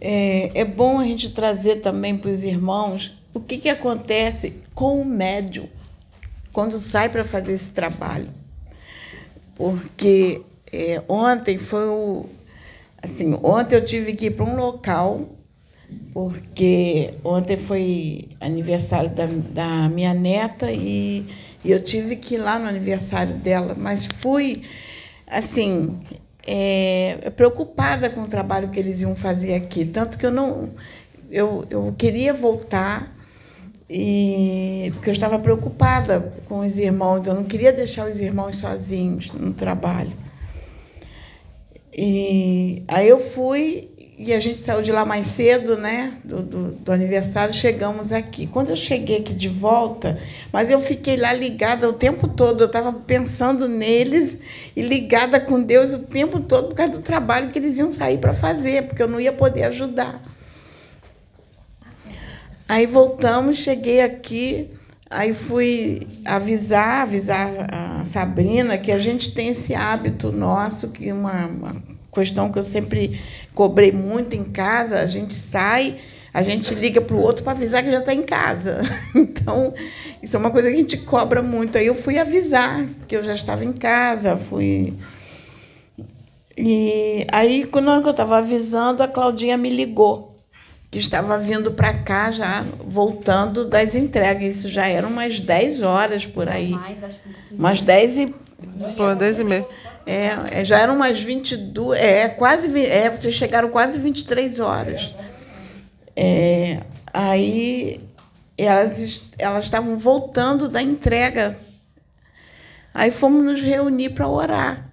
é, é bom a gente trazer também para os irmãos o que, que acontece com o médium quando sai para fazer esse trabalho. Porque é, ontem foi o. Assim, ontem eu tive que ir para um local, porque ontem foi aniversário da, da minha neta e, e eu tive que ir lá no aniversário dela, mas fui, assim, é, preocupada com o trabalho que eles iam fazer aqui. Tanto que eu não. Eu, eu queria voltar, e, porque eu estava preocupada com os irmãos, eu não queria deixar os irmãos sozinhos no trabalho. E aí eu fui e a gente saiu de lá mais cedo, né, do, do, do, aniversário, chegamos aqui. Quando eu cheguei aqui de volta, mas eu fiquei lá ligada o tempo todo, eu estava pensando neles e ligada com Deus o tempo todo por causa do trabalho que eles iam sair para fazer, porque eu não ia poder ajudar. Aí voltamos, cheguei aqui, aí fui avisar, avisar a Sabrina que a gente tem esse hábito nosso, que uma, uma questão que eu sempre cobrei muito em casa, a gente sai, a gente liga para o outro para avisar que já está em casa. Então, isso é uma coisa que a gente cobra muito. Aí eu fui avisar que eu já estava em casa, fui. E aí, quando eu estava avisando, a Claudinha me ligou, que estava vindo para cá já, voltando das entregas. Isso já eram umas 10 horas por aí. Mais, acho que um. Umas 10 e. Pô, 10 e meia. É, é, já eram umas 22, é, quase, é, vocês chegaram quase 23 horas. É, aí elas, elas estavam voltando da entrega. Aí fomos nos reunir para orar,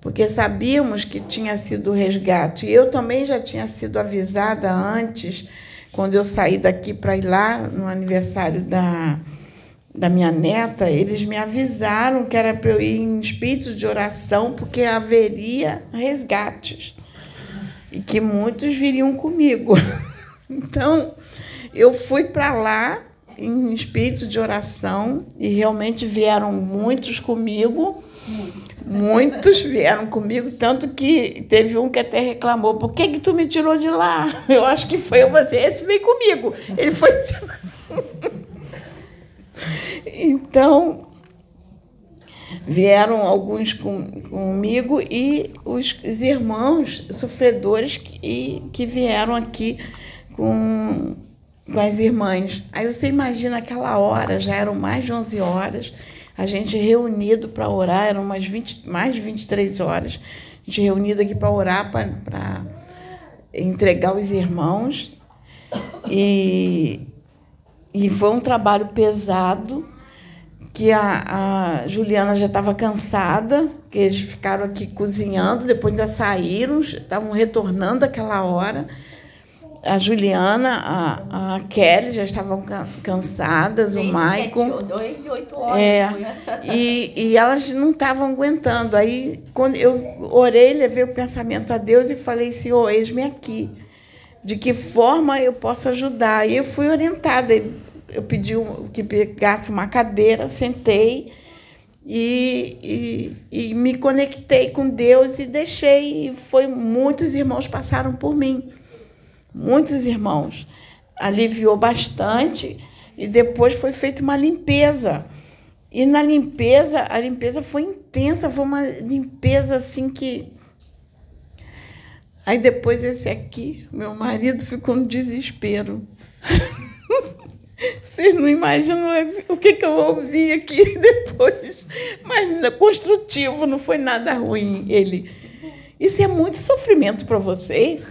porque sabíamos que tinha sido resgate. Eu também já tinha sido avisada antes, quando eu saí daqui para ir lá no aniversário da, da minha neta, eles me avisaram que era para eu ir em espírito de oração, porque haveria resgates. E que muitos viriam comigo. Então, eu fui para lá em espírito de oração e realmente vieram muitos comigo. Muitos vieram comigo, tanto que teve um que até reclamou: por que, que tu me tirou de lá? Eu acho que foi eu fazer, esse veio comigo. Ele foi tirar. Então, vieram alguns com, comigo e os, os irmãos sofredores que, que vieram aqui com, com as irmãs. Aí você imagina aquela hora, já eram mais de 11 horas, a gente reunido para orar, eram umas 20, mais de 23 horas, a gente reunido aqui para orar, para entregar os irmãos. E, e foi um trabalho pesado, que a, a Juliana já estava cansada, que eles ficaram aqui cozinhando, depois ainda saíram, estavam retornando aquela hora. A Juliana, a, a Kelly já estavam cansadas, o Maicon. Dois e oito horas. É, e, e elas não estavam aguentando. Aí, quando eu orei, levei o pensamento a Deus e falei, Senhor, eis-me aqui de que forma eu posso ajudar. E eu fui orientada. Eu pedi que pegasse uma cadeira, sentei e, e, e, me conectei com Deus e deixei. E foi muitos irmãos passaram por mim, muitos irmãos. Aliviou bastante e depois foi feita uma limpeza. E na limpeza, a limpeza foi intensa, foi uma limpeza assim que Aí depois esse aqui, meu marido ficou no desespero. Vocês não imaginam o que, que eu ouvi aqui depois. Mas construtivo, não foi nada ruim. Ele. Isso é muito sofrimento para vocês.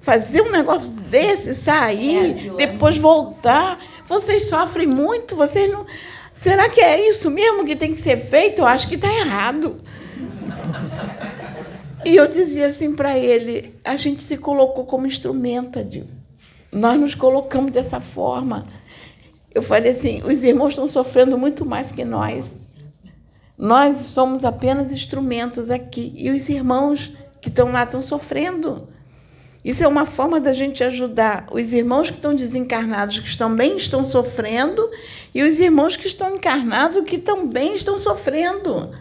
Fazer um negócio desse, sair, é, depois voltar. Vocês sofrem muito, vocês não. Será que é isso mesmo que tem que ser feito? Eu acho que está errado. E eu dizia assim para ele: a gente se colocou como instrumento, Adil. Nós nos colocamos dessa forma. Eu falei assim: os irmãos estão sofrendo muito mais que nós. Nós somos apenas instrumentos aqui. E os irmãos que estão lá estão sofrendo. Isso é uma forma da gente ajudar os irmãos que estão desencarnados, que também estão sofrendo, e os irmãos que estão encarnados, que também estão sofrendo.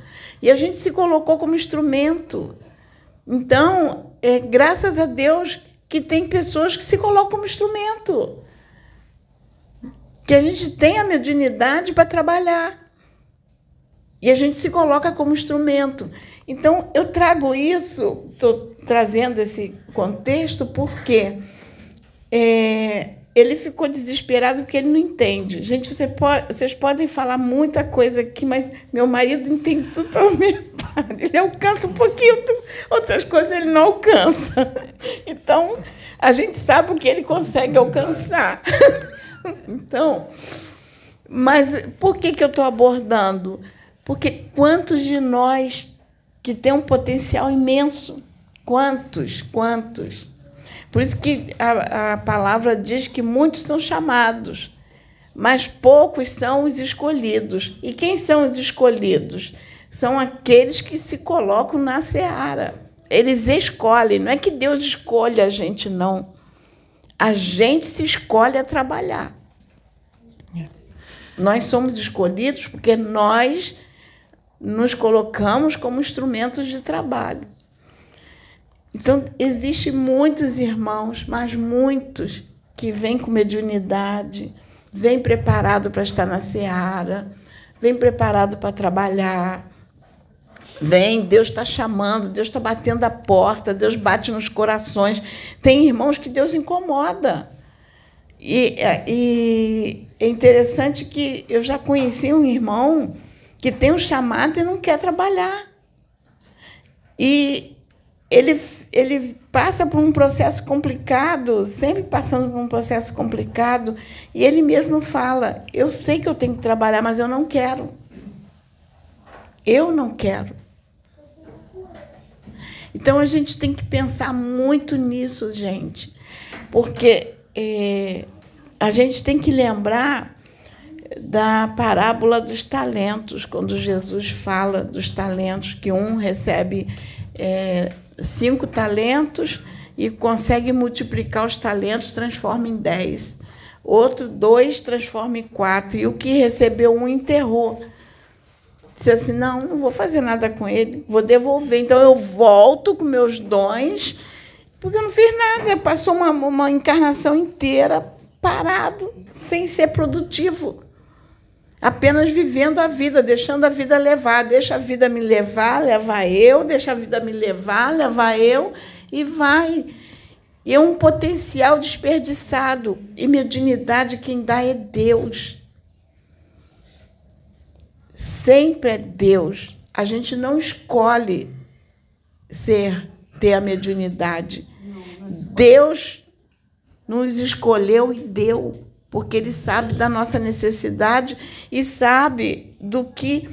E a gente se colocou como instrumento. Então, é, graças a Deus, que tem pessoas que se colocam como instrumento. Que a gente tem a mediunidade para trabalhar. E a gente se coloca como instrumento. Então, eu trago isso, estou trazendo esse contexto, porque é, ele ficou desesperado porque ele não entende. Gente, você pode, vocês podem falar muita coisa aqui, mas meu marido entende metade. Ele alcança um pouquinho, outras coisas ele não alcança. Então, a gente sabe o que ele consegue alcançar. Então, mas por que, que eu estou abordando? Porque quantos de nós que tem um potencial imenso? Quantos, quantos? Por isso que a, a palavra diz que muitos são chamados, mas poucos são os escolhidos. E quem são os escolhidos? São aqueles que se colocam na seara. Eles escolhem, não é que Deus escolhe a gente, não. A gente se escolhe a trabalhar. É. Nós somos escolhidos porque nós nos colocamos como instrumentos de trabalho. Então, existem muitos irmãos, mas muitos, que vêm com mediunidade, vêm preparado para estar na seara, vêm preparado para trabalhar. Vem, Deus está chamando, Deus está batendo a porta, Deus bate nos corações. Tem irmãos que Deus incomoda. E, e é interessante que eu já conheci um irmão que tem um chamado e não quer trabalhar. E ele, ele passa por um processo complicado, sempre passando por um processo complicado, e ele mesmo fala: Eu sei que eu tenho que trabalhar, mas eu não quero. Eu não quero. Então a gente tem que pensar muito nisso, gente, porque é, a gente tem que lembrar da parábola dos talentos, quando Jesus fala dos talentos, que um recebe é, cinco talentos e consegue multiplicar os talentos, transforma em dez. Outro, dois, transforma em quatro. E o que recebeu um enterrou. Disse assim: não, não vou fazer nada com ele, vou devolver. Então eu volto com meus dons, porque eu não fiz nada. Passou uma, uma encarnação inteira parado, sem ser produtivo apenas vivendo a vida, deixando a vida levar. Deixa a vida me levar, levar eu, deixa a vida me levar, levar eu, e vai. E é um potencial desperdiçado. E mediunidade quem dá é Deus. Sempre é Deus. A gente não escolhe ser, ter a mediunidade. Deus nos escolheu e deu porque ele sabe da nossa necessidade e sabe do que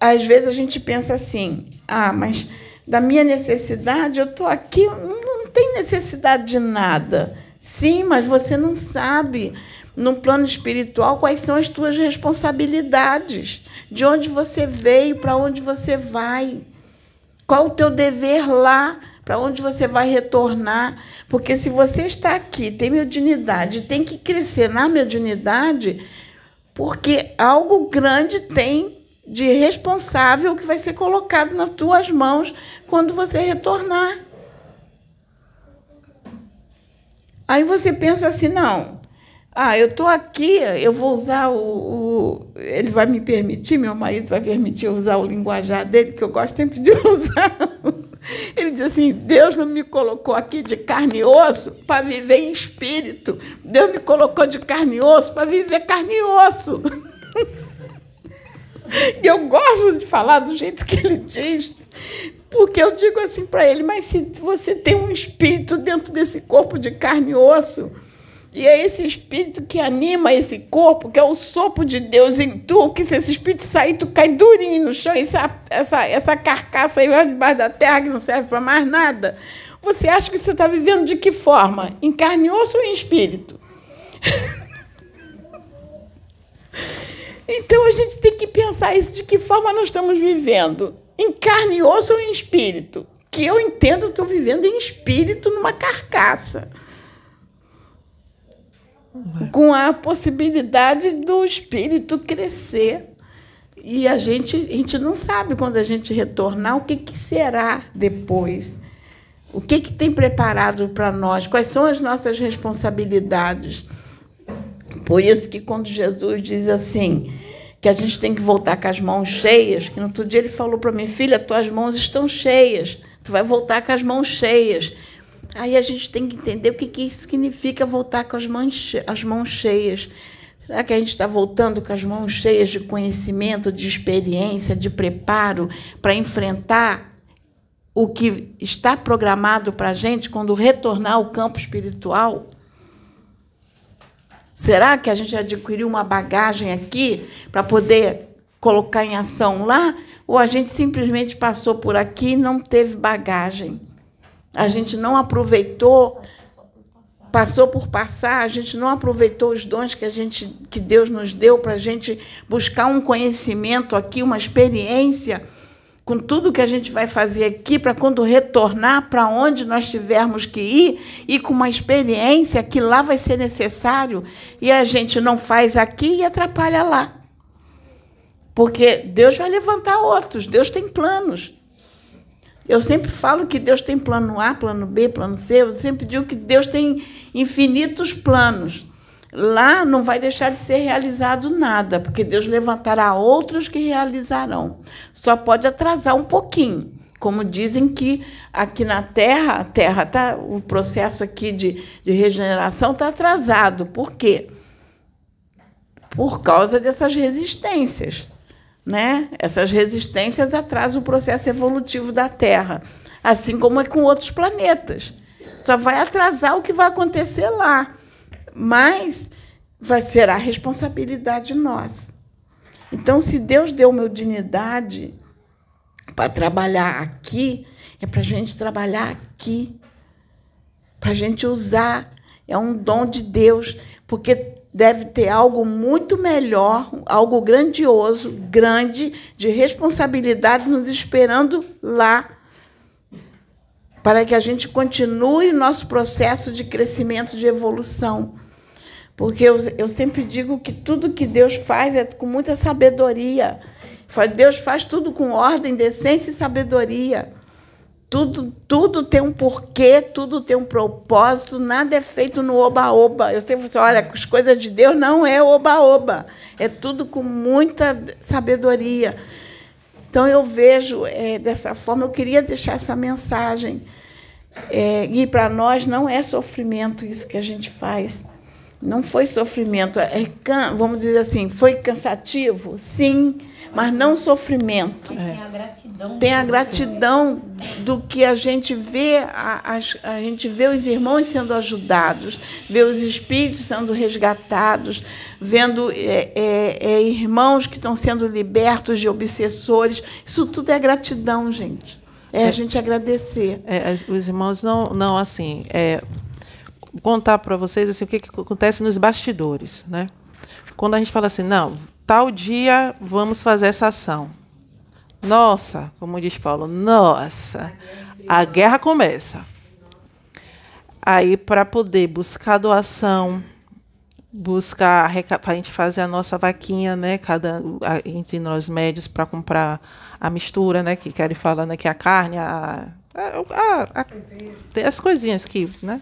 às vezes a gente pensa assim: ah, mas da minha necessidade eu estou aqui, não, não tem necessidade de nada. Sim, mas você não sabe no plano espiritual quais são as tuas responsabilidades, de onde você veio, para onde você vai, qual o teu dever lá para onde você vai retornar. Porque se você está aqui, tem mediunidade, tem que crescer na mediunidade, porque algo grande tem de responsável que vai ser colocado nas tuas mãos quando você retornar. Aí você pensa assim, não, ah, eu estou aqui, eu vou usar o, o, Ele vai me permitir, meu marido vai permitir usar o linguajar dele, que eu gosto sempre de usar. Ele diz assim: Deus não me colocou aqui de carne e osso para viver em espírito. Deus me colocou de carne e osso para viver carne e osso. E eu gosto de falar do jeito que ele diz, porque eu digo assim para ele: mas se você tem um espírito dentro desse corpo de carne e osso, e é esse espírito que anima esse corpo, que é o sopro de Deus em tu, que se esse espírito sair, tu cai durinho no chão, essa, essa, essa carcaça aí debaixo da terra que não serve para mais nada. Você acha que você está vivendo de que forma? Em carne, osso ou em espírito? então a gente tem que pensar isso, de que forma nós estamos vivendo? Em carne, osso ou em espírito? Que eu entendo, estou vivendo em espírito numa carcaça com a possibilidade do espírito crescer. E a gente, a gente não sabe quando a gente retornar o que, que será depois. O que, que tem preparado para nós? Quais são as nossas responsabilidades? Por isso que quando Jesus diz assim, que a gente tem que voltar com as mãos cheias, que no outro dia ele falou para mim, filha, tuas mãos estão cheias, tu vai voltar com as mãos cheias. Aí a gente tem que entender o que, que isso significa voltar com as mãos, as mãos cheias. Será que a gente está voltando com as mãos cheias de conhecimento, de experiência, de preparo para enfrentar o que está programado para a gente quando retornar ao campo espiritual? Será que a gente adquiriu uma bagagem aqui para poder colocar em ação lá? Ou a gente simplesmente passou por aqui e não teve bagagem? A gente não aproveitou passou por passar, a gente não aproveitou os dons que a gente que Deus nos deu para a gente buscar um conhecimento aqui, uma experiência com tudo que a gente vai fazer aqui para quando retornar para onde nós tivermos que ir e com uma experiência que lá vai ser necessário e a gente não faz aqui e atrapalha lá. Porque Deus vai levantar outros, Deus tem planos. Eu sempre falo que Deus tem plano A, plano B, plano C. Eu sempre digo que Deus tem infinitos planos. Lá não vai deixar de ser realizado nada, porque Deus levantará outros que realizarão. Só pode atrasar um pouquinho. Como dizem que aqui na Terra, a Terra tá, o processo aqui de, de regeneração está atrasado. Por quê? Por causa dessas resistências né? Essas resistências atrasam o processo evolutivo da Terra, assim como é com outros planetas. Só vai atrasar o que vai acontecer lá, mas vai ser a responsabilidade nossa. Então, se Deus deu meu dignidade para trabalhar aqui, é para a gente trabalhar aqui, para a gente usar. É um dom de Deus, porque deve ter algo muito melhor, algo grandioso, grande, de responsabilidade nos esperando lá, para que a gente continue nosso processo de crescimento, de evolução. Porque eu, eu sempre digo que tudo que Deus faz é com muita sabedoria. Deus faz tudo com ordem, decência e sabedoria. Tudo, tudo tem um porquê, tudo tem um propósito, nada é feito no oba-oba. Eu sempre falo, olha, as coisas de Deus não é oba-oba, é tudo com muita sabedoria. Então eu vejo é, dessa forma, eu queria deixar essa mensagem. É, e para nós não é sofrimento isso que a gente faz. Não foi sofrimento, é, vamos dizer assim, foi cansativo? Sim, mas não sofrimento. Mas tem a gratidão. Tem a gratidão do que a gente vê, a, a, a, gente vê os irmãos sendo ajudados, vê os espíritos sendo resgatados, vendo é, é, é, irmãos que estão sendo libertos de obsessores. Isso tudo é gratidão, gente. É, a é. gente agradecer. É, os irmãos não, não assim, é, contar para vocês assim, o que, que acontece nos bastidores. Né? Quando a gente fala assim, não, tal dia vamos fazer essa ação. Nossa, como diz Paulo, nossa, a guerra começa. Aí, para poder buscar doação, buscar para a gente fazer a nossa vaquinha, né? Cada entre nós médios para comprar a mistura, né? Que querem falar, né? Que a carne, a, a, a, as coisinhas que, né?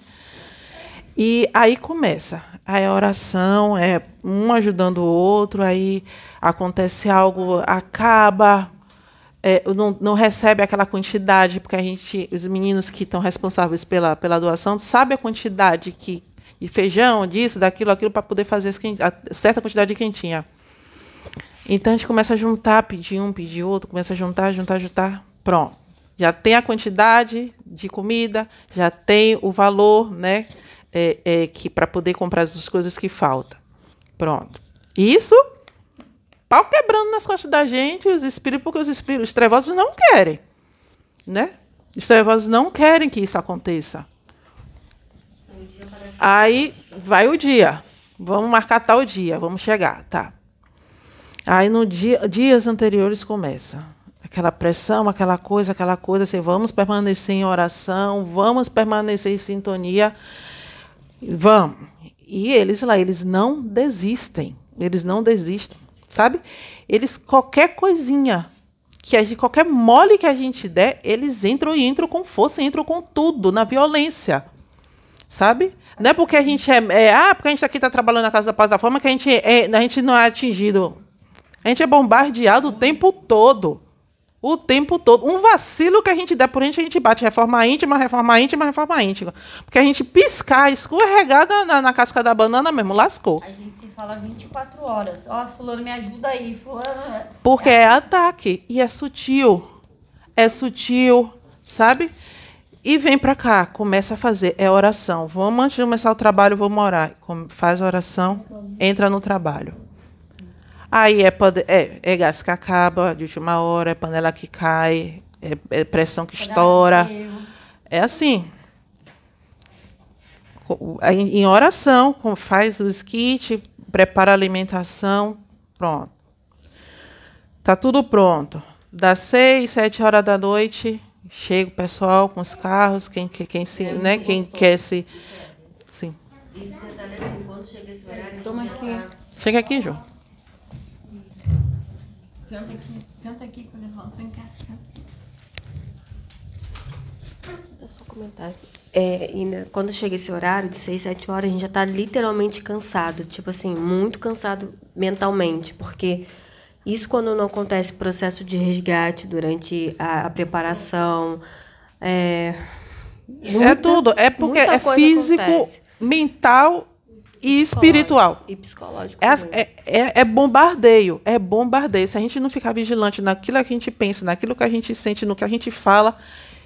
E aí começa. Aí a oração é um ajudando o outro, aí acontece algo, acaba, é, não, não, recebe aquela quantidade, porque a gente, os meninos que estão responsáveis pela, pela doação, sabem a quantidade que, de feijão, disso, daquilo, aquilo, para poder fazer a certa quantidade de quentinha. Então a gente começa a juntar, pedir um, pedir outro, começa a juntar, juntar, juntar, pronto. Já tem a quantidade de comida, já tem o valor, né? É, é, que para poder comprar as coisas que faltam. Pronto. Isso, pau quebrando nas costas da gente, os espíritos, porque os espíritos, os trevosos não querem. Né? Os trevosos não querem que isso aconteça. Aí vai o dia. Vamos marcar tal dia, vamos chegar, tá. Aí no dia, dias anteriores começa aquela pressão, aquela coisa, aquela coisa, assim, vamos permanecer em oração, vamos permanecer em sintonia Vamos. E eles lá, eles não desistem. Eles não desistem, sabe? Eles, qualquer coisinha que a gente, qualquer mole que a gente der, eles entram e entram com força, entram com tudo, na violência. Sabe? Não é porque a gente é. é ah, porque a gente aqui está trabalhando na casa da plataforma que a gente, é, a gente não é atingido. A gente é bombardeado o tempo todo. O tempo todo. Um vacilo que a gente der por gente, a gente bate reforma íntima, reforma íntima, reforma íntima. Porque a gente piscar, escorregada na, na casca da banana mesmo, lascou. A gente se fala 24 horas. Ó, oh, fulano, me ajuda aí, fulano. Porque é ataque. E é sutil. É sutil, sabe? E vem para cá, começa a fazer. É oração. Vamos, antes de começar o trabalho, vamos orar. Faz a oração, entra no trabalho. Aí é, é, é gás que acaba de última hora, é panela que cai, é, é pressão que estoura. É assim. Em oração, faz os kits, prepara a alimentação, pronto. Tá tudo pronto. Das seis, sete horas da noite, Chega o pessoal com os carros, quem, quem, quem se, né, quem quer se. Sim. Esse detalhe assim, quando chega esse horário. Toma aqui. Chega aqui, João. Senta aqui, senta aqui quando eu volto, vem cá. É só um comentário. É, e quando chega esse horário de 6, 7 horas, a gente já está literalmente cansado. Tipo assim, muito cansado mentalmente. Porque isso quando não acontece processo de resgate durante a, a preparação. É, muita, é tudo. É porque é físico, acontece. mental e espiritual. E psicológico. É, é, é, bombardeio. É bombardeio. Se a gente não ficar vigilante naquilo que a gente pensa, naquilo que a gente sente, no que a gente fala,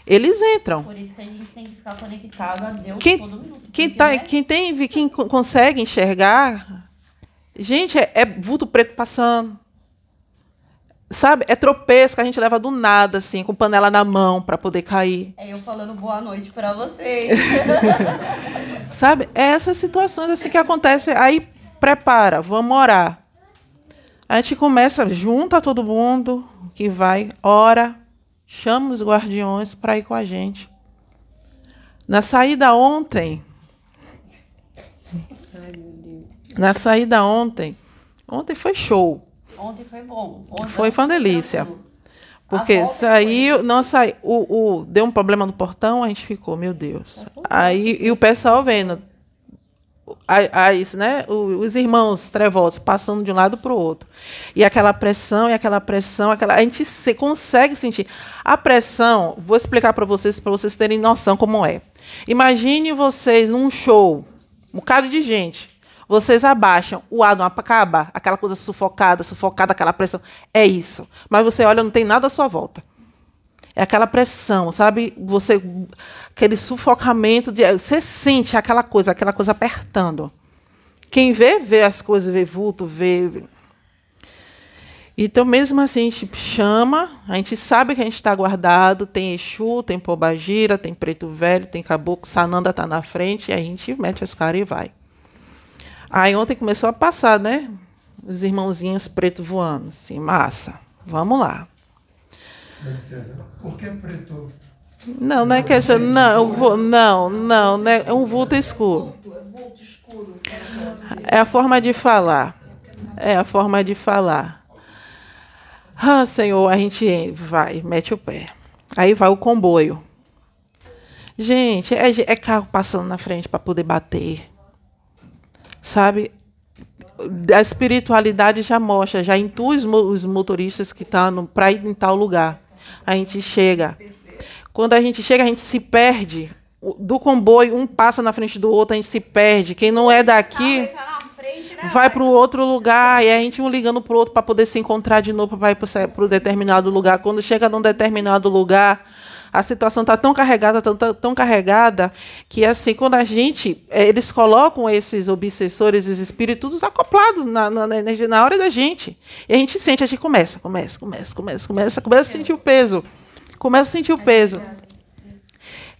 eles entram. Por isso que a gente tem que ficar conectado a Deus quem, todo minuto. Quem, tá, é... quem, tem, quem consegue enxergar. Gente, é, é vulto preto passando. Sabe? É tropeço que a gente leva do nada, assim, com panela na mão para poder cair. É eu falando boa noite para vocês. Sabe? É essas situações assim que acontecem. Aí prepara, vamos orar. A gente começa, junta todo mundo que vai, ora, chama os guardiões para ir com a gente. Na saída ontem. Ai, na saída ontem. Ontem foi show. Ontem foi bom. Ontem foi uma delícia. Porque saiu, não saiu, o, o, deu um problema no portão, a gente ficou, meu Deus. Aí e o pessoal vendo, as, né, os irmãos trevosos passando de um lado para o outro. E aquela pressão, e aquela pressão, aquela, a gente se, consegue sentir. A pressão, vou explicar para vocês, para vocês terem noção como é. Imagine vocês num show, um bocado de gente. Vocês abaixam, o ar não acaba, aquela coisa sufocada, sufocada, aquela pressão. É isso. Mas você olha, não tem nada à sua volta. É aquela pressão, sabe? Você aquele sufocamento de você sente aquela coisa, aquela coisa apertando. Quem vê vê as coisas, vê vulto, vê então, mesmo assim, a gente chama, a gente sabe que a gente está guardado, tem Exu, tem Pobagira, tem Preto Velho, tem Caboclo, Sananda está na frente, e a gente mete as caras e vai. Aí ontem começou a passar, né? Os irmãozinhos preto voando, assim, massa. Vamos lá. Por que preto? Não, não é questão. Não, vou, não, não, né? É um vulto escuro. É a forma de falar. É a forma de falar. Ah, Senhor, a gente vai, mete o pé. Aí vai o comboio. Gente, é, é carro passando na frente para poder bater sabe? A espiritualidade já mostra, já intui os motoristas que estão tá para ir em tal lugar. A gente chega. Quando a gente chega, a gente se perde. Do comboio, um passa na frente do outro, a gente se perde. Quem não é daqui vai para o outro lugar e a gente um ligando para o outro para poder se encontrar de novo para ir para o determinado lugar. Quando chega num determinado lugar, a situação está tão carregada, tão, tão, tão, carregada, que assim, quando a gente. É, eles colocam esses obsessores, esses espíritos acoplados na, na, na, na hora da gente. E a gente sente, a gente começa, começa, começa, começa, começa, começa a sentir o peso. Começa a sentir o peso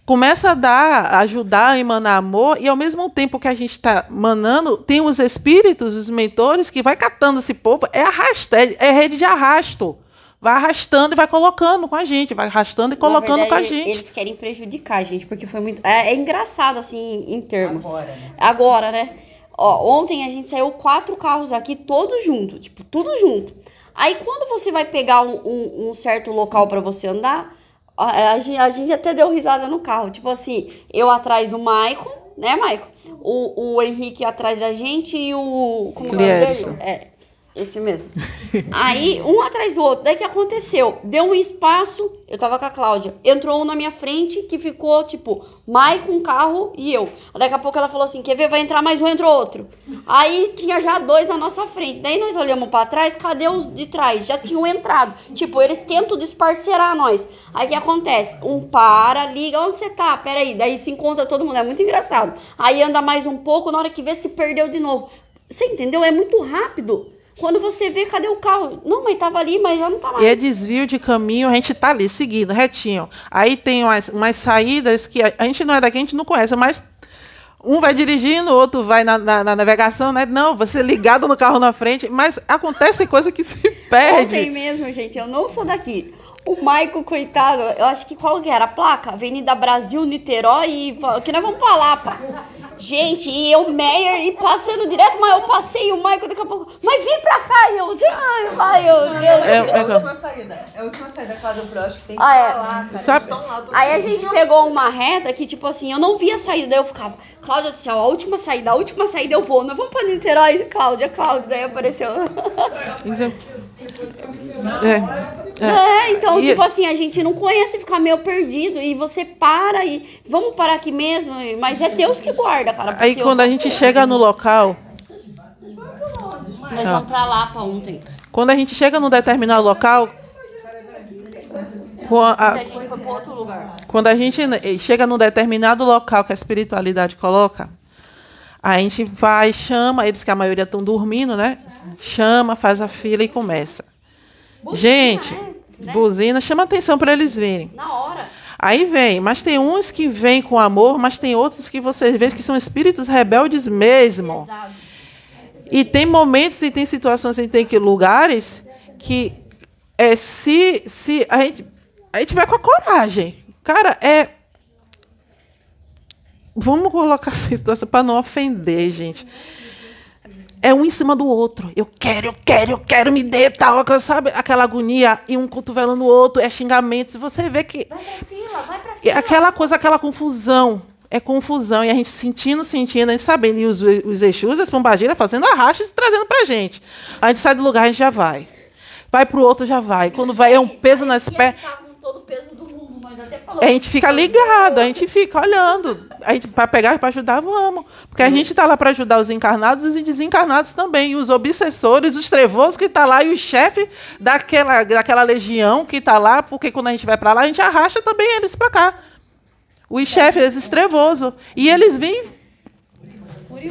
começa a dar, ajudar a emanar amor, e ao mesmo tempo que a gente está manando, tem os espíritos, os mentores, que vai catando esse povo, é arrasta, é, é rede de arrasto vai arrastando e vai colocando com a gente, vai arrastando e colocando verdade, com a gente. Eles querem prejudicar a gente, porque foi muito. É, é engraçado, assim, em termos. Agora, né? Agora, né? Ó, ontem a gente saiu quatro carros aqui, todos juntos, tipo, tudo junto. Aí quando você vai pegar um, um- um certo local pra você andar, a, a gente, a gente até deu risada no carro. Tipo assim, eu atrás do Maicon, né, Maicon? O, o Henrique atrás da gente e o. Como que é o nome Clierson. dele? É. Esse mesmo. Aí, um atrás do outro. Daí que aconteceu? Deu um espaço, eu tava com a Cláudia. Entrou um na minha frente que ficou, tipo, Maicon, um carro e eu. Daqui a pouco ela falou assim: quer ver? Vai entrar mais um, entrou outro. Aí tinha já dois na nossa frente. Daí nós olhamos pra trás, cadê os de trás? Já tinham entrado. Tipo, eles tentam desparcerar nós. Aí o que acontece? Um para, liga, onde você tá? Peraí. Daí se encontra todo mundo. É muito engraçado. Aí anda mais um pouco, na hora que vê, se perdeu de novo. Você entendeu? É muito rápido. Quando você vê, cadê o carro? Não, mas tava ali, mas já não tá mais. E é desvio de caminho, a gente tá ali, seguindo, retinho. Aí tem umas, umas saídas que a, a gente não é daqui, a gente não conhece, mas um vai dirigindo, o outro vai na, na- na navegação, né? Não, você ligado no carro na frente, mas acontece coisa que se Ontem perde. mesmo, gente, eu não sou daqui. O Maico, coitado, eu acho que qual que era a placa? Avenida Brasil, Niterói e... Que nós vamos pra Lapa. Gente, e eu, Meyer, e passando direto, mas eu passei o Maico daqui a pouco... Mas vem pra cá! E eu... Ai, vai, meu Deus. É, É é, a última saída. É a última saída, Cláudio Bros, que tem que Ah, é. falar, cara. Sabe- lá Aí a gente pegou uma reta que, tipo assim, eu não via a saída. Daí eu ficava, Cláudia do céu, a última saída, a última saída eu vou. Nós vamos pra Niterói, Cláudia, Cláudia. Daí apareceu. Então, é. É, então, E- tipo assim, a gente não conhece ficar meio perdido. E você para e vamos parar aqui mesmo. Mas é Deus que guarda, cara. Aí quando a gente chega no local, Nós vamos pra Lapa ontem. quando a gente chega num determinado local, com a- gente foi pra outro lugar. Quando a gente chega num determinado local que a espiritualidade coloca, a gente vai, chama, eles que a maioria estão dormindo, né? Chama, faz a fila e começa. gente, né? buzina, chama atenção para eles virem. Na hora. Aí vem, mas tem uns que vêm com amor, mas tem outros que vocês veem que são espíritos rebeldes mesmo. Sabe? E tem momentos e tem situações e tem que lugares que é se se a gente a gente vai com a coragem. Cara, é Vamos colocar essa situação para não ofender, gente. É um em cima do outro. Eu quero, eu quero, eu quero, me dê tal, sabe? Aquela agonia e um cotovelo no outro, é xingamento. Se você vê que Vai pra fila, vai pra fila. aquela coisa, aquela confusão. É confusão. E a gente sentindo, sentindo, a gente sabendo. E os, os Exus, as pombagiras, fazendo arrasto e trazendo pra gente. A gente sai do lugar, a gente já vai. Vai pro outro, já vai. Quando vai, é um peso nas pernas. tá com todo o peso do A gente fica ligado, a gente fica olhando. A gente, para pegar para ajudar, vamos. Porque a gente está lá para ajudar os encarnados e desencarnados também. E os obsessores, os trevosos que estão lá, e o chefe daquela, daquela legião que está lá, porque quando a gente vai para lá, a gente arrasta também eles para cá. Os chefes, esses trevosos. E eles vêm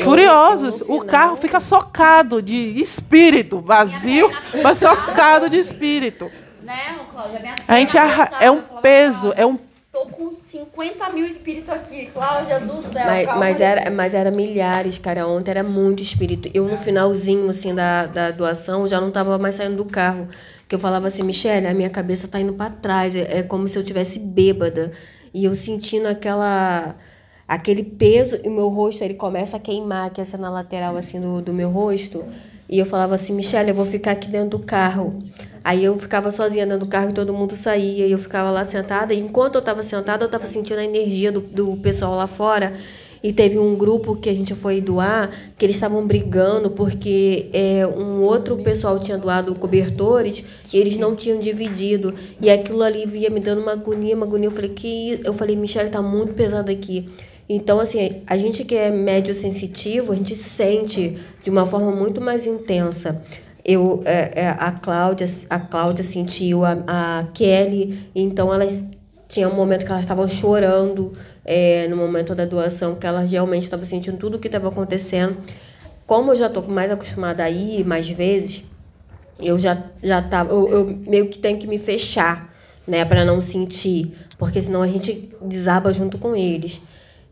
furiosos. O carro fica socado de espírito, vazio, mas socado de espírito. Né, Cláudia? Minha A gente arra- é um falava, peso, é um Tô com 50 mil espíritos aqui, Cláudia do céu. Mas, calma mas, era, mas era milhares, cara. Ontem era muito espírito. Eu, no finalzinho, assim, da, da doação, já não tava mais saindo do carro. Que eu falava assim, Michelle, a minha cabeça tá indo para trás. É, é como se eu tivesse bêbada. E eu sentindo aquela... Aquele peso, e o meu rosto, ele começa a queimar, que essa na lateral, assim, do, do meu rosto. E eu falava assim, Michelle, eu vou ficar aqui dentro do carro. Aí eu ficava sozinha dentro do carro e todo mundo saía. E eu ficava lá sentada. E enquanto eu estava sentada, eu estava sentindo a energia do, do pessoal lá fora. E teve um grupo que a gente foi doar, que eles estavam brigando porque é, um outro pessoal tinha doado cobertores e eles não tinham dividido. E aquilo ali via me dando uma agonia, uma agonia. Eu falei, que? Eu falei, Michelle, tá muito pesado aqui. Então, assim, a gente que é médio sensitivo, a gente sente de uma forma muito mais intensa. Eu, é, é, a Cláudia, a Cláudia sentiu, a, a Kelly, então elas tinha um momento que elas estavam chorando é, no momento da doação, que elas realmente estavam sentindo tudo o que estava acontecendo. Como eu já estou mais acostumada a ir mais vezes, eu já já tava, eu, eu meio que tenho que me fechar, né, para não sentir, porque senão a gente desaba junto com eles.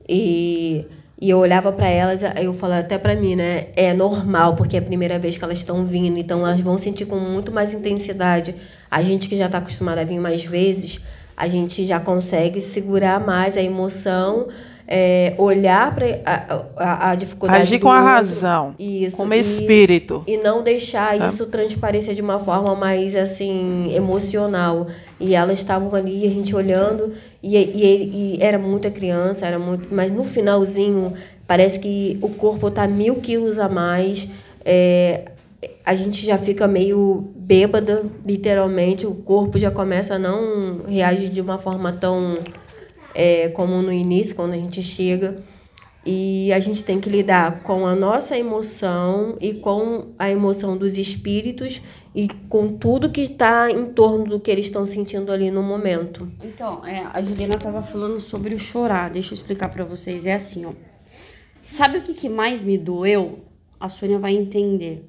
E, e eu olhava para elas, eu falava até para mim, né, é normal, porque é a primeira vez que elas estão vindo, então elas vão sentir com muito mais intensidade. A gente que já está acostumado a vir mais vezes, a gente já consegue segurar mais a emoção é, olhar para a, a, a dificuldade Agir com a outro. razão, Isso, como e- espírito. e não deixar Sabe? isso transparecer de uma forma mais assim emocional e elas estavam ali a gente olhando e, e, e era muita criança era muito mas no finalzinho parece que o corpo tá mil quilos a mais é, a gente já fica meio bêbada literalmente o corpo já começa a não reagir de uma forma tão é, como no início quando a gente chega e a gente tem que lidar com a nossa emoção e com a emoção dos espíritos e com tudo que está em torno do que eles estão sentindo ali no momento. Então, é, a Juliana estava falando sobre o chorar. Deixa eu explicar para vocês. É assim, ó. Sabe o que, que mais me doeu? A Sônia vai entender.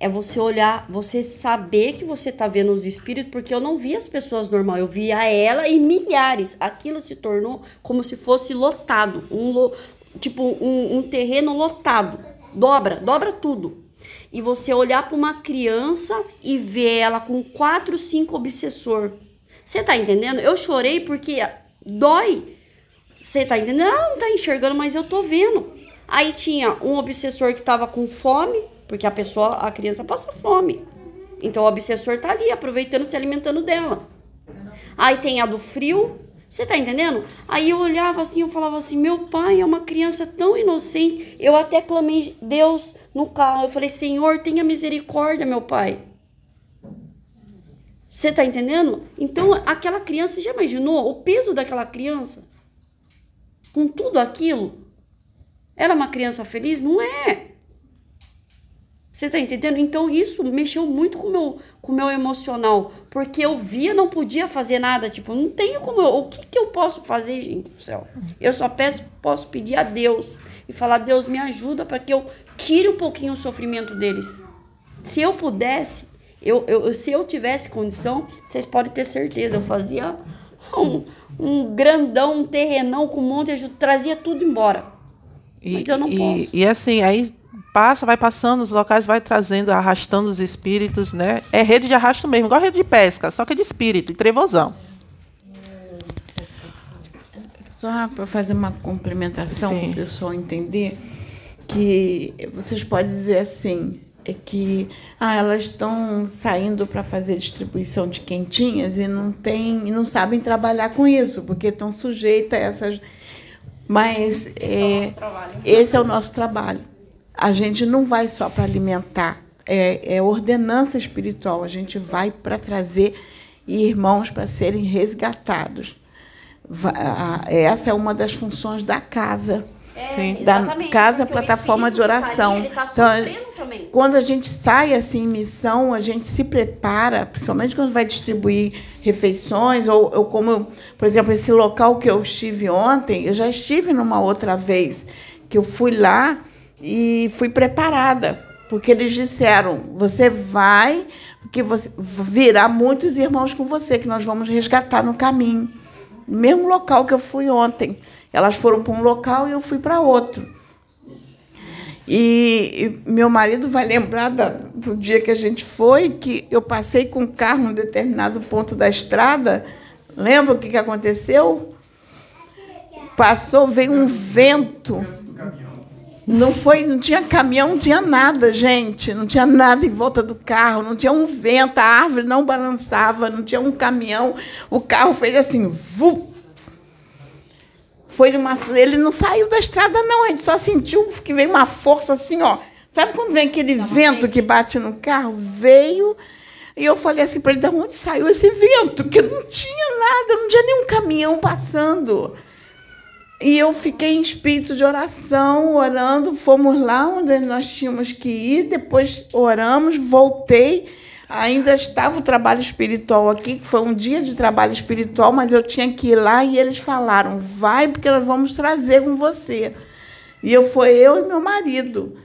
É você olhar, você saber que você tá vendo os espíritos, porque eu não vi as pessoas normal, eu via ela e milhares. Aquilo se tornou como se fosse lotado, um lo- tipo um, um terreno lotado. Dobra, dobra tudo. E você olhar para uma criança e ver ela com quatro, cinco obsessor. Você tá entendendo? Eu chorei porque dói. Você tá entendendo? Ela não tá enxergando, mas eu tô vendo. Aí tinha um obsessor que tava com fome, porque a pessoa, a criança passa fome. Então o obsessor tá ali, aproveitando, se alimentando dela. Aí tem a do frio, você tá entendendo? Aí eu olhava assim, eu falava assim, meu pai é uma criança tão inocente. Eu até clamei Deus no carro. Eu falei, Senhor, tenha misericórdia, meu pai. Você tá entendendo? Então, aquela criança, já imaginou o peso daquela criança? Com tudo aquilo? Ela é uma criança feliz? Não é. Você tá entendendo? Então isso mexeu muito com o meu, com o meu emocional. Porque eu via, não podia fazer nada. Tipo, não tenho como. Eu, o que, que eu posso fazer, gente do céu? Eu só peço, posso pedir a Deus e falar: Deus, me ajuda para que eu tire um pouquinho o sofrimento deles. Se eu pudesse, eu, eu, se eu tivesse condição, vocês podem ter certeza, eu fazia um, um grandão, um terrenão com um monte de ajuda, trazia tudo embora. E, Mas eu não e, posso. E assim, aí passa, vai passando, os locais vai trazendo, arrastando os espíritos, né? É rede de arrasto mesmo, igual rede de pesca, só que é de espírito, de trevosão. Só para fazer uma complementação para o pessoal entender que vocês podem dizer assim, é que ah, elas estão saindo para fazer distribuição de quentinhas e não tem, e não sabem trabalhar com isso, porque estão sujeitas a essas. Mas é, esse é o nosso trabalho. A gente não vai só para alimentar, é, é ordenança espiritual. A gente vai para trazer irmãos para serem resgatados. Essa é uma das funções da casa. Sim. Da exatamente, casa plataforma de tá oração. tá Então, também. quando a gente sai assim em missão, a gente se prepara, principalmente quando vai distribuir refeições, ou, ou como, por exemplo, esse local que eu estive ontem, eu já estive numa outra vez, que eu fui lá e fui preparada, porque eles disseram, você vai, porque você virá muitos irmãos com você, que nós vamos resgatar no caminho. No mesmo local que eu fui ontem. Elas foram para um local e eu fui para outro. E, e meu marido vai lembrar da- do dia que a gente foi, que eu passei com o carro em determinado ponto da estrada. Lembra o que, que aconteceu? Passou, veio um vento. Não foi, não tinha caminhão, não tinha nada, gente. Não tinha nada em volta do carro, não tinha um vento, a árvore não balançava, não tinha um caminhão. O carro fez assim, vu, foi numa, ele não saiu da estrada, não. A gente só sentiu que veio uma força assim, ó. Sabe quando vem aquele vento que bate no carro? Veio. E eu falei assim para ele: de onde saiu esse vento? Que não tinha nada, não tinha nenhum caminhão passando. E eu fiquei em espírito de oração, orando. Fomos lá onde nós tínhamos que ir, depois oramos, voltei. Ainda estava o trabalho espiritual aqui, que foi um dia de trabalho espiritual, mas eu tinha que ir lá e eles falaram: vai, porque nós vamos trazer com você. E eu foi eu e meu marido.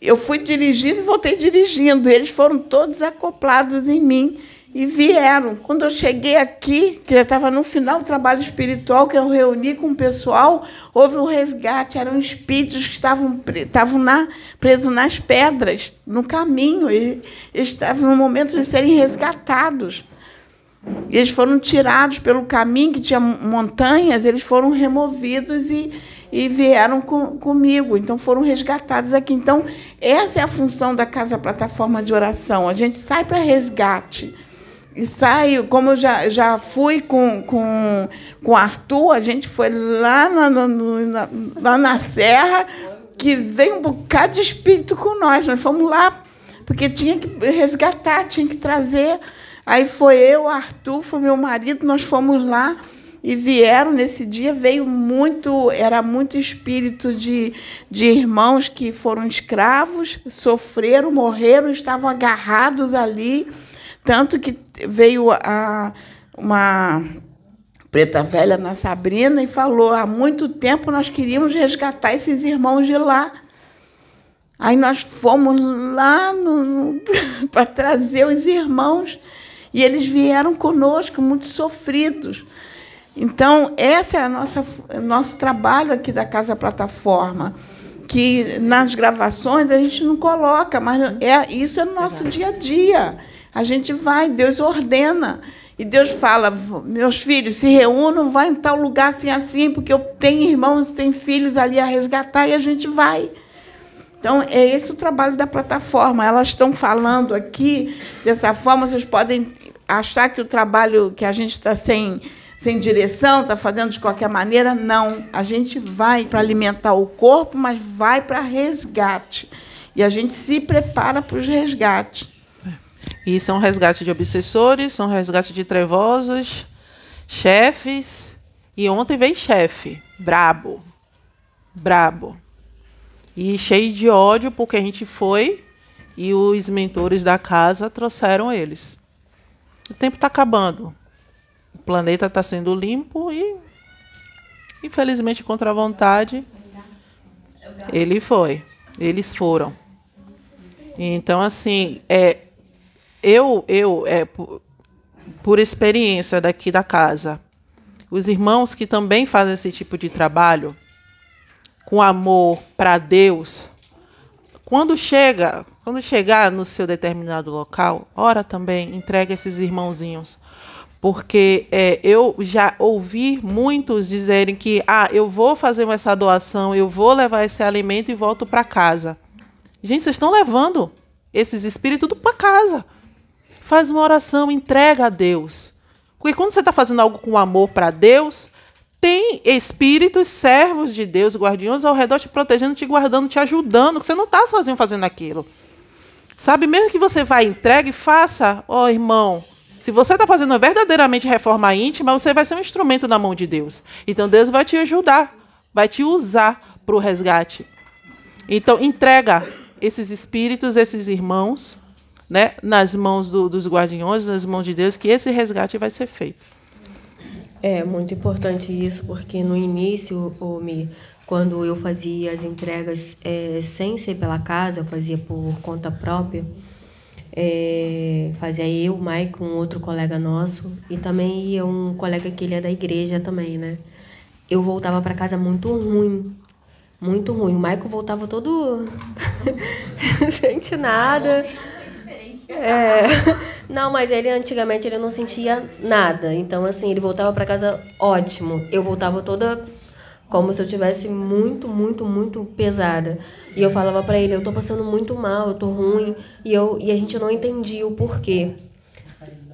Eu fui dirigindo e voltei dirigindo. Eles foram todos acoplados em mim e vieram. Quando eu cheguei aqui, que já estava no final do trabalho espiritual, que eu reuni com o pessoal, houve um resgate. Eram espíritos que estavam, estavam na, presos nas pedras, no caminho. E estavam no momento de serem resgatados. E eles foram tirados pelo caminho que tinha montanhas, eles foram removidos e, e vieram com, comigo. Então foram resgatados aqui. Então, essa é a função da Casa Plataforma de Oração. A gente sai para resgate. E saio, como eu já, já fui com, com, com o Arthur, a gente foi lá na, na, lá na Serra, que veio um bocado de espírito com nós. Nós fomos lá, porque tinha que resgatar, tinha que trazer. Aí foi eu, Arthur, foi meu marido, nós fomos lá e vieram nesse dia. Veio muito, era muito espírito de, de irmãos que foram escravos, sofreram, morreram, estavam agarrados ali. Tanto que veio a, uma preta velha na Sabrina e falou: há muito tempo nós queríamos resgatar esses irmãos de lá. Aí nós fomos lá para trazer os irmãos e eles vieram conosco, muito sofridos. Então, esse é a nossa, nosso trabalho aqui da Casa Plataforma, que nas gravações a gente não coloca, mas é, isso é no nosso dia a dia. A gente vai, Deus ordena. E Deus fala: meus filhos se reúnam, vai em tal lugar assim, assim, porque eu tenho irmãos, tenho filhos ali a resgatar e a gente vai. Então, é esse o trabalho da plataforma. Elas estão falando aqui dessa forma, vocês podem achar que o trabalho que a gente está sem, sem direção, está fazendo de qualquer maneira. Não. A gente vai para alimentar o corpo, mas vai para resgate. E a gente se prepara para os resgates. E são resgate de obsessores, são resgate de trevosos, chefes. E ontem veio chefe, brabo. Brabo. E cheio de ódio, porque a gente foi e os mentores da casa trouxeram eles. O tempo está acabando. O planeta está sendo limpo e, infelizmente, contra a vontade, ele foi. Eles foram. Então, assim, é, eu, eu é, por, experiência daqui da casa, os irmãos que também fazem esse tipo de trabalho, com amor para Deus, quando chega, quando chegar no seu determinado local, ora também, entrega esses irmãozinhos. Porque é, eu já ouvi muitos dizerem que ah, eu vou fazer essa doação, eu vou levar esse alimento e volto para casa. Gente, vocês estão levando esses espíritos para casa. Faz uma oração, entrega a Deus. Porque quando você está fazendo algo com amor para Deus, tem espíritos, servos de Deus, guardiões ao redor te protegendo, te guardando, te ajudando, que você não está sozinho fazendo aquilo. Sabe, mesmo que você vá entregue, faça, ó oh, irmão. Se você está fazendo verdadeiramente reforma íntima, você vai ser um instrumento na mão de Deus. Então Deus vai te ajudar, vai te usar para o resgate. Então entrega esses espíritos, esses irmãos, né, nas mãos do, dos guardiões, nas mãos de Deus, que esse resgate vai ser feito. É muito importante isso, porque no início, o Mi, quando eu fazia as entregas é, sem ser pela casa, eu fazia por conta própria, é, fazia eu, Mike, um outro colega nosso, e também ia um colega que ele é da igreja também, né? Eu voltava para casa muito ruim, muito ruim. O Michael voltava todo sente nada. É. Não, mas ele antigamente ele não sentia nada. Então assim, ele voltava para casa ótimo. Eu voltava toda como se eu tivesse muito, muito, muito pesada. E eu falava para ele, eu tô passando muito mal, eu tô ruim, e eu e a gente não entendia o porquê.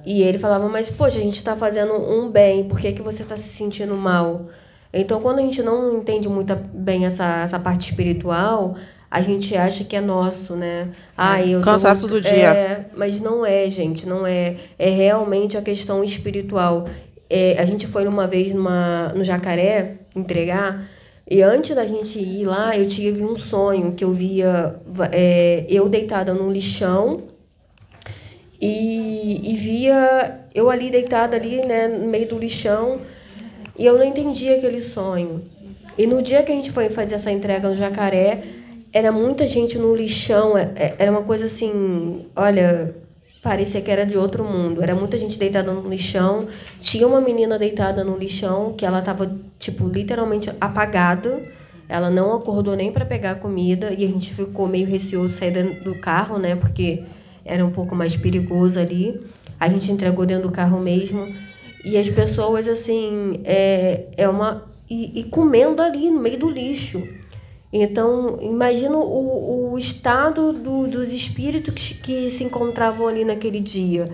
E ele falava, mas poxa, a gente tá fazendo um bem, por que que você tá se sentindo mal? Então, quando a gente não entende muito bem essa, essa parte espiritual, a gente acha que é nosso, né? Ah, eu Cansaço tô, do dia. É, mas não é, gente, não é. É realmente a questão espiritual. É, a gente foi uma vez numa, no Jacaré entregar, e antes da gente ir lá, eu tive um sonho que eu via é, eu deitada num lixão e, e via eu ali deitada ali, né, no meio do lixão, e eu não entendia aquele sonho. E no dia que a gente foi fazer essa entrega no Jacaré, era muita gente no lixão, é- é- era uma coisa assim, olha, parecia que era de outro mundo. Era muita gente deitada no lixão. Tinha uma menina deitada no lixão que ela tava tipo literalmente apagada. Ela não acordou nem para pegar comida e a gente ficou meio receoso sair do carro, né? Porque era um pouco mais perigoso ali. A gente entregou dentro do carro mesmo. E as pessoas, assim, é, é uma e, e comendo ali no meio do lixo. Então, imagina o, o estado do, dos espíritos que, que se encontravam ali naquele dia.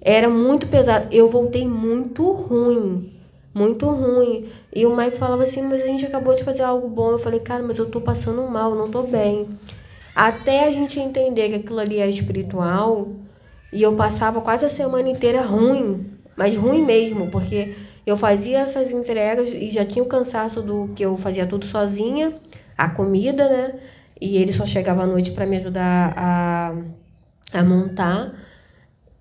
Era muito pesado. Eu voltei muito ruim. Muito ruim. E o Mike falava assim, mas a gente acabou de fazer algo bom. Eu falei, cara, mas eu tô passando mal, não tô bem. Até a gente entender que aquilo ali é espiritual, e eu passava quase a semana inteira ruim, mas ruim mesmo, porque eu fazia essas entregas e já tinha o cansaço do que eu fazia tudo sozinha, a comida, né? E ele só chegava à noite para me ajudar a, a montar.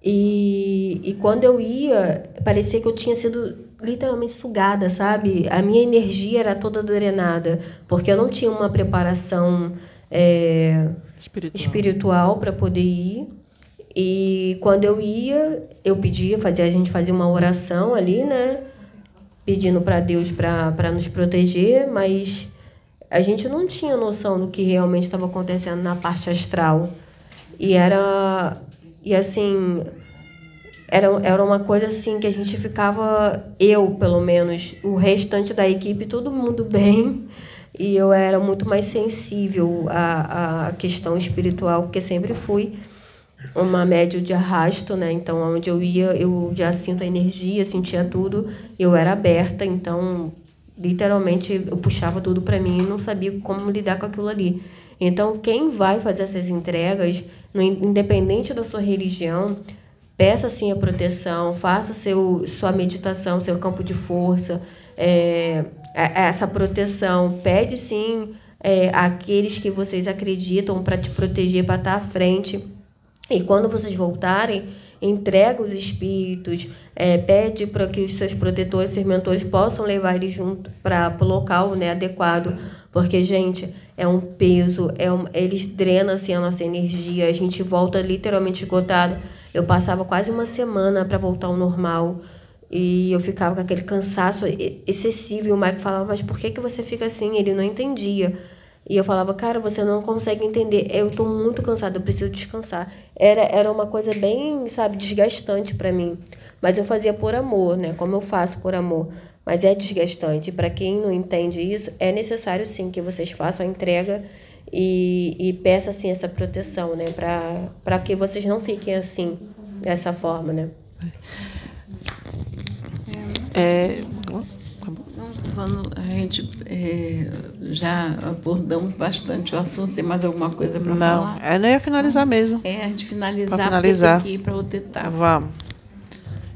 E, e quando eu ia, parecia que eu tinha sido literalmente sugada, sabe? A minha energia era toda drenada, porque eu não tinha uma preparação é, Espiritual. espiritual para poder ir. E quando eu ia, eu pedia, fazia, a gente fazia uma oração ali, né? Pedindo para Deus para nos proteger, mas a gente não tinha noção do que realmente estava acontecendo na parte astral. E era. E assim. Era, era uma coisa assim que a gente ficava, eu pelo menos, o restante da equipe, todo mundo bem. E eu era muito mais sensível à, à questão espiritual, porque sempre fui uma média de arrasto, né? Então, onde eu ia, eu já sinto a energia, sentia tudo. Eu era aberta, então, literalmente, eu puxava tudo para mim e não sabia como lidar com aquilo ali. Então, quem vai fazer essas entregas, no, independente da sua religião, peça sim a proteção, faça seu, sua meditação, seu campo de força, é, essa proteção. Pede sim é, aqueles que vocês acreditam para te proteger, para estar à frente e quando vocês voltarem, entrega os espíritos, é, pede para que os seus protetores, seus mentores possam levar eles junto para o local né, adequado. Porque, gente, é um peso, é um, eles drenam assim, a nossa energia, a gente volta literalmente esgotado. Eu passava quase uma semana para voltar ao normal. E eu ficava com aquele cansaço excessivo. E o Mike falava, mas por que, que você fica assim? Ele não entendia. E eu falava, cara, você não consegue entender. Eu tô muito cansada, eu preciso descansar. Era, era uma coisa bem, sabe, desgastante para mim. Mas eu fazia por amor, né? Como eu faço por amor. Mas é desgastante. Para quem não entende isso, é necessário sim que vocês façam a entrega e, e peça assim essa proteção, né? Para que vocês não fiquem assim, dessa forma, né? É, Falando, a gente é, já abordamos bastante o assunto. Tem mais alguma coisa para não, falar? é, não ia finalizar mesmo. É, a gente finalizar, Pra finalizar. tem que ir para outra etapa. Vamos.